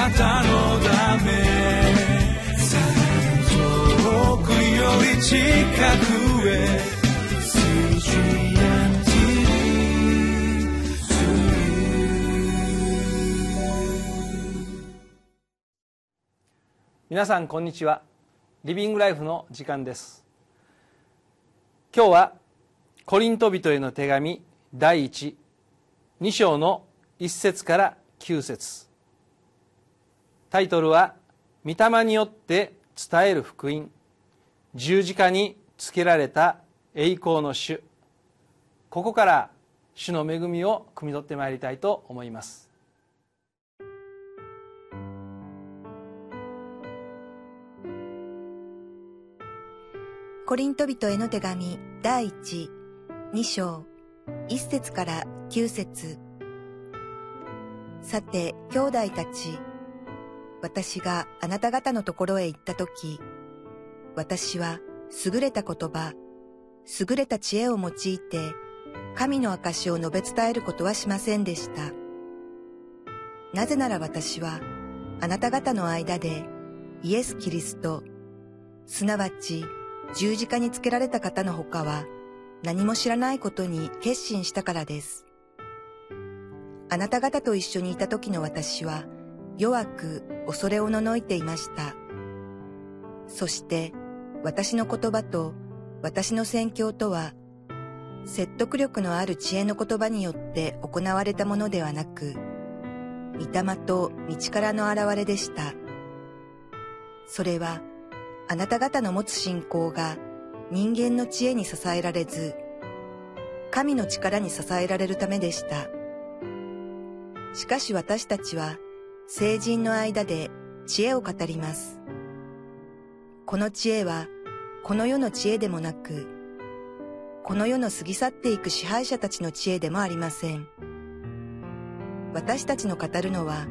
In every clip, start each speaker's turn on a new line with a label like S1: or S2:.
S1: なたのため。遠くより近くへ。
S2: 皆さんこんにちは。リビングライフの時間です。今日はコリント人への手紙第12章の1節から9節。タイトルは「御霊によって伝える福音。十字架につけられた栄光の主」ここから主の恵みを汲み取ってまいりたいと思います。
S3: コリント人への手紙第一2章1節から9節。さて、兄弟たち、私があなた方のところへ行ったとき、私は優れた言葉、優れた知恵を用いて、神の証を述べ伝えることはしませんでした。なぜなら私は、あなた方の間で、イエス・キリスト、すなわち、十字架につけられた方の他は何も知らないことに決心したからです。あなた方と一緒にいた時の私は弱く恐れおののいていました。そして私の言葉と私の宣教とは説得力のある知恵の言葉によって行われたものではなく、御霊と道からの現れでした。それはあなた方の持つ信仰が人間の知恵に支えられず、神の力に支えられるためでした。しかし私たちは聖人の間で知恵を語ります。この知恵はこの世の知恵でもなく、この世の過ぎ去っていく支配者たちの知恵でもありません。私たちの語るのは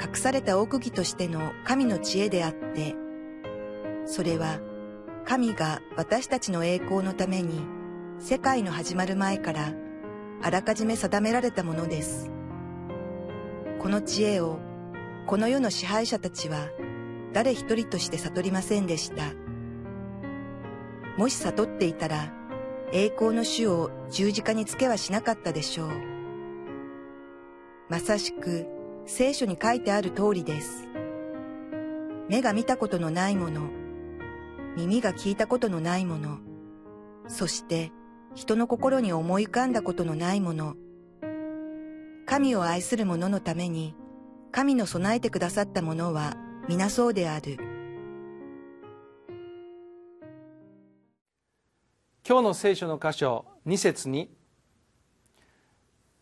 S3: 隠された奥義としての神の知恵であって、それは神が私たちの栄光のために世界の始まる前からあらかじめ定められたものです。この知恵をこの世の支配者たちは誰一人として悟りませんでした。もし悟っていたら栄光の主を十字架につけはしなかったでしょう。まさしく聖書に書いてある通りです。目が見たことのないもの、耳が聞いたことのないもの、そして人の心に思い浮かんだことのないもの、神を愛する者のために神の備えてくださったものは皆そうである。
S2: 今日の聖書の箇所2節に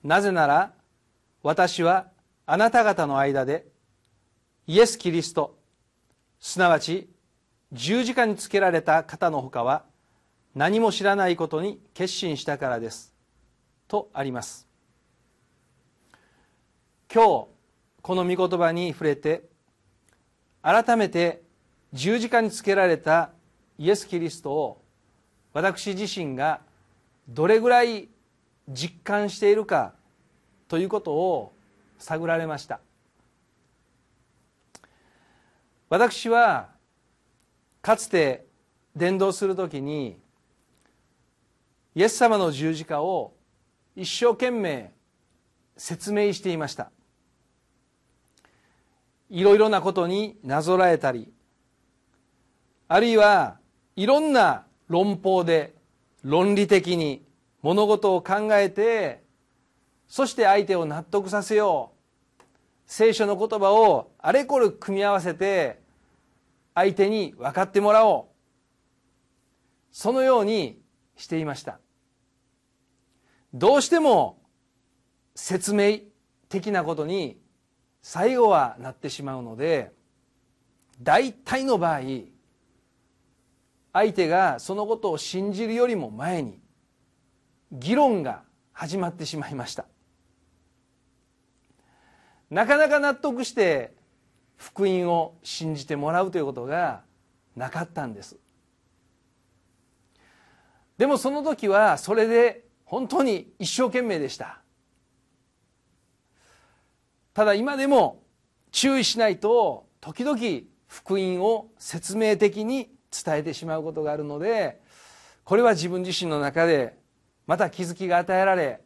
S2: なぜなら私はあなた方の間でイエス・キリストすなわち十字架につけられた方のほかは何も知らないことに決心したからですとあります今日この御言葉に触れて改めて十字架につけられたイエス・キリストを私自身がどれぐらい実感しているかということを探られました。私はかつて伝道する時にイエス様の十字架を一生懸命説明していました。いろいろなことになぞらえたりあるいはいろんな論法で論理的に物事を考えてそして相手を納得させよう。聖書の言葉をあれこれ組み合わせて相手に分かってもらおう。そのようにしていました。どうしても説明的なことに最後はなってしまうので大体の場合相手がそのことを信じるよりも前に議論が始まってしまいました。なかなか納得して福音を信じてもらうということがなかったんです。でもその時はそれで本当に一生懸命でした。ただ今でも注意しないと時々福音を説明的に伝えてしまうことがあるのでこれは自分自身の中でまた気づきが与えられ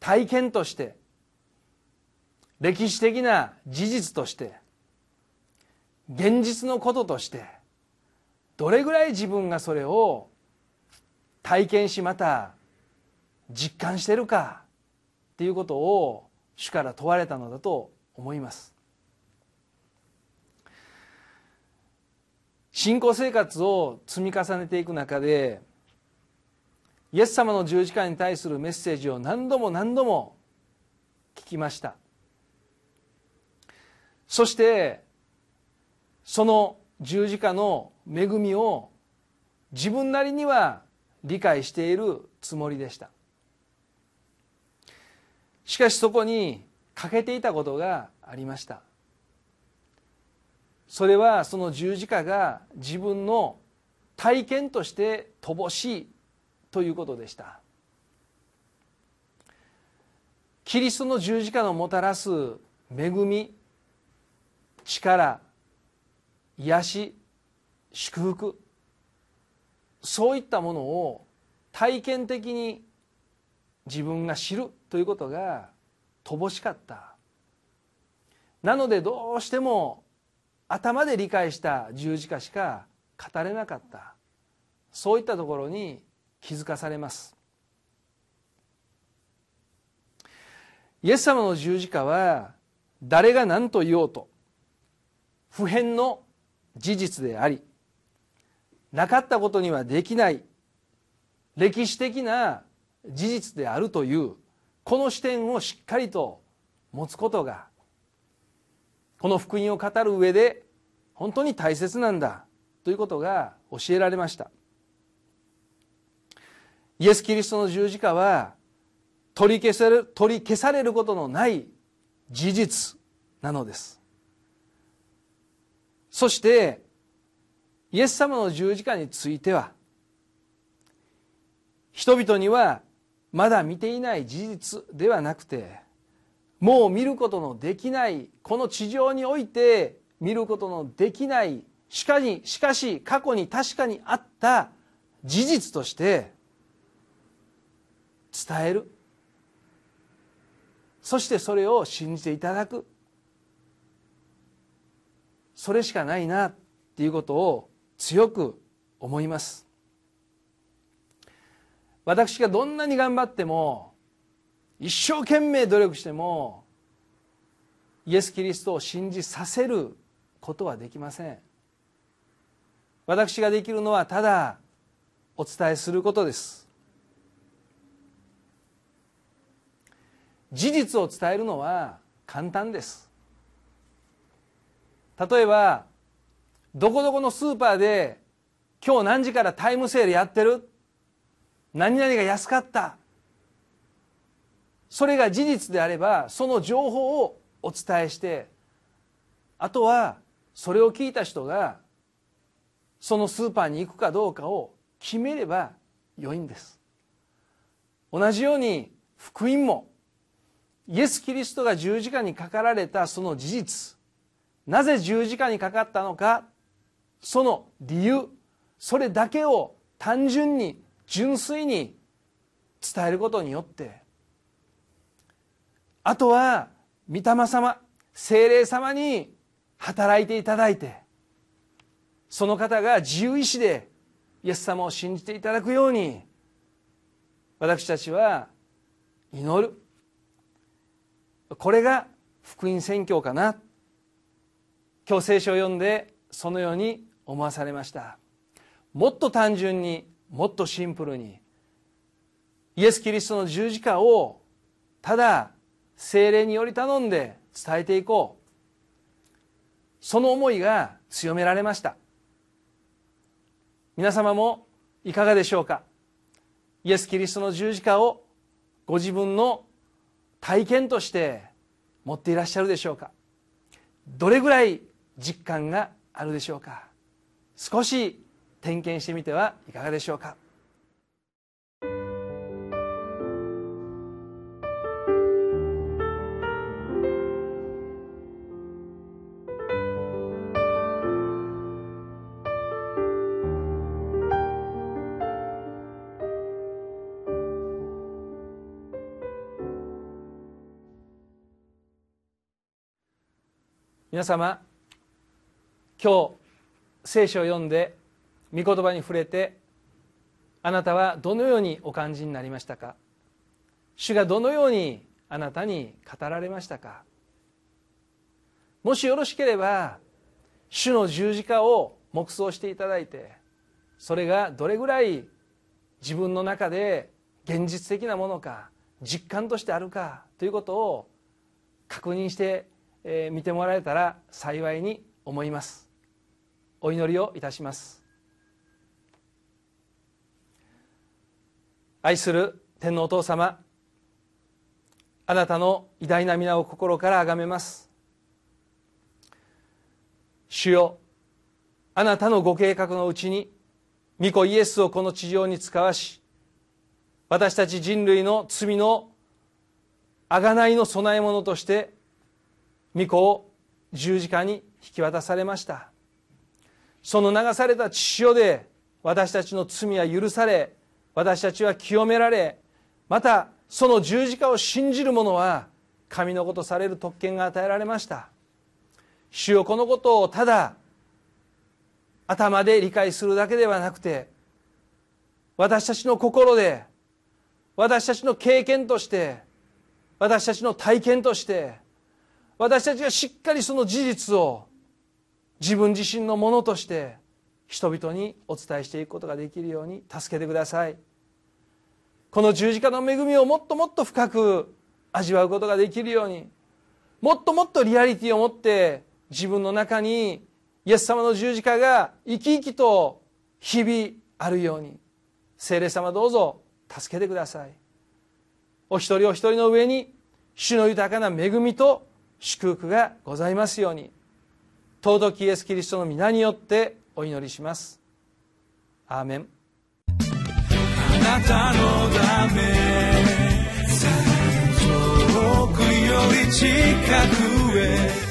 S2: 体験として歴史的な事実として現実のこととしてどれぐらい自分がそれを体験しまた実感してるかっていうことを主から問われたのだと思います。信仰生活を積み重ねていく中でイエス様の十字架に対するメッセージを何度も何度も聞きました。そしてその十字架の恵みを自分なりには理解しているつもりでした。しかしそこに欠けていたことがありました。それはその十字架が自分の体験として乏しいということでした。キリストの十字架のもたらす恵み力癒し祝福そういったものを体験的に自分が知るということが乏しかった。なのでどうしても頭で理解した十字架しか語れなかった。そういったところに気づかされます。イエス様の十字架は誰が何と言おうと普遍の事実でありなかったことにはできない歴史的な事実であるというこの視点をしっかりと持つことがこの福音を語る上で本当に大切なんだということが教えられました。イエス・キリストの十字架は取り消される取り消されることのない事実なのです。そしてイエス様の十字架については人々にはまだ見ていない事実ではなくてもう見ることのできないこの地上において見ることのできないしかししかし過去に確かにあった事実として伝える。そしてそれを信じていただく。それしかないなっていうことを強く思います。私がどんなに頑張っても一生懸命努力してもイエス・キリストを信じさせることはできません。私ができるのはただお伝えすることです。事実を伝えるのは簡単です。例えばどこどこのスーパーで今日何時からタイムセールやってる？何々が安かった。それが事実であればその情報をお伝えしてあとはそれを聞いた人がそのスーパーに行くかどうかを決めればよいんです。同じように福音もイエス・キリストが十字架にかかられたその事実。なぜ十字架にかかったのかその理由それだけを単純に純粋に伝えることによってあとは御霊様精霊様に働いていただいてその方が自由意志でイエス様を信じていただくように私たちは祈る。これが福音宣教かな。今日聖書を読んでそのように思わされました。もっと単純にもっとシンプルにイエス・キリストの十字架をただ精霊により頼んで伝えていこう。その思いが強められました。皆様もいかがでしょうか？イエス・キリストの十字架をご自分の体験として持っていらっしゃるでしょうか？どれぐらい実感があるでしょうか？少し点検してみてはいかがでしょうか？皆様今日聖書を読んで御言葉に触れてあなたはどのようにお感じになりましたか？主がどのようにあなたに語られましたか？もしよろしければ主の十字架を黙想していただいてそれがどれぐらい自分の中で現実的なものか実感としてあるかということを確認してみてもらえたら幸いに思います。お祈りをいたします。愛する天皇お父様あなたの偉大な皆を心から崇めます。主よあなたのご計画のうちに御子イエスをこの地上に使わし私たち人類の罪の贖いの供え物として御子を十字架に引き渡されました。その流された血潮で私たちの罪は許され私たちは清められまたその十字架を信じる者は神の子とされる特権が与えられました。主よこのことをただ頭で理解するだけではなくて私たちの心で私たちの経験として私たちの体験として私たちがしっかりその事実を自分自身のものとして人々にお伝えしていくことができるように助けてください。この十字架の恵みをもっともっと深く味わうことができるようにもっともっとリアリティを持って自分の中にイエス様の十字架が生き生きと日々あるように聖霊様どうぞ助けてください。お一人お一人の上に主の豊かな恵みと祝福がございますように尊きイエス・キリストの皆によってお祈りします。アーメン。
S1: あなたのため遠くより近くへ